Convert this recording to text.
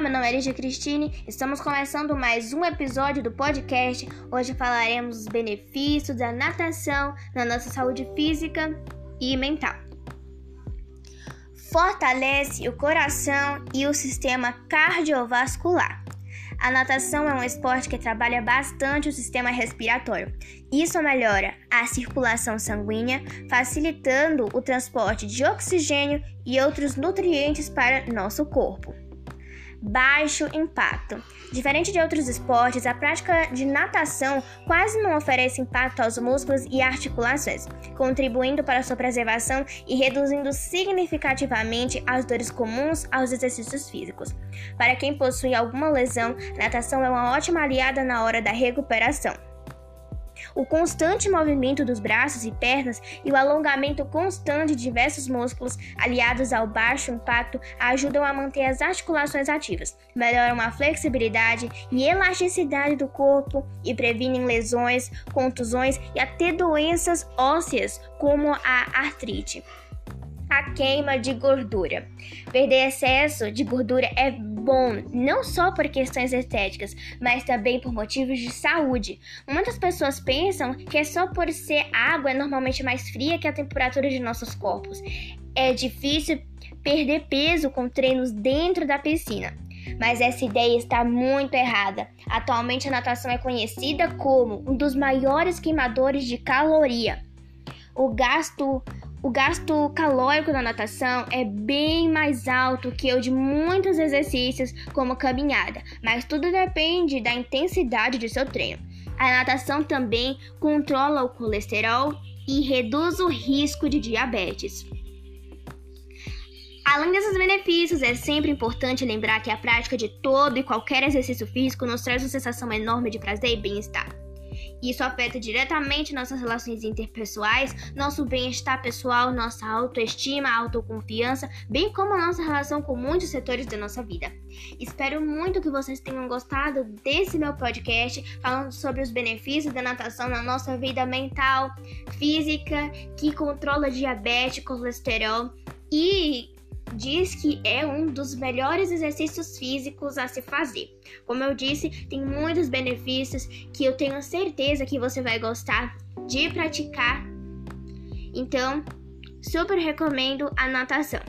nome é Lígia Cristine, estamos começando mais um episódio do podcast. Hoje falaremos dos benefícios da natação na nossa saúde física e mental. Fortalece o coração e o sistema cardiovascular. A natação é um esporte que trabalha bastante o sistema respiratório. Isso melhora a circulação sanguínea, facilitando o transporte de oxigênio e outros nutrientes para nosso corpo baixo impacto. Diferente de outros esportes, a prática de natação quase não oferece impacto aos músculos e articulações, contribuindo para sua preservação e reduzindo significativamente as dores comuns aos exercícios físicos. Para quem possui alguma lesão, natação é uma ótima aliada na hora da recuperação. O constante movimento dos braços e pernas e o alongamento constante de diversos músculos, aliados ao baixo impacto, ajudam a manter as articulações ativas, melhoram a flexibilidade e elasticidade do corpo e previnem lesões, contusões e até doenças ósseas, como a artrite a queima de gordura. Perder excesso de gordura é bom, não só por questões estéticas, mas também por motivos de saúde. Muitas pessoas pensam que é só por ser água é normalmente mais fria que a temperatura de nossos corpos. É difícil perder peso com treinos dentro da piscina. Mas essa ideia está muito errada. Atualmente a natação é conhecida como um dos maiores queimadores de caloria. O gasto o gasto calórico da natação é bem mais alto que o de muitos exercícios, como caminhada, mas tudo depende da intensidade de seu treino. A natação também controla o colesterol e reduz o risco de diabetes. Além desses benefícios, é sempre importante lembrar que a prática de todo e qualquer exercício físico nos traz uma sensação enorme de prazer e bem-estar. Isso afeta diretamente nossas relações interpessoais, nosso bem-estar pessoal, nossa autoestima, autoconfiança, bem como a nossa relação com muitos setores da nossa vida. Espero muito que vocês tenham gostado desse meu podcast falando sobre os benefícios da natação na nossa vida mental, física, que controla diabetes, colesterol e diz que é um dos melhores exercícios físicos a se fazer. Como eu disse, tem muitos benefícios que eu tenho certeza que você vai gostar de praticar. Então, super recomendo a natação.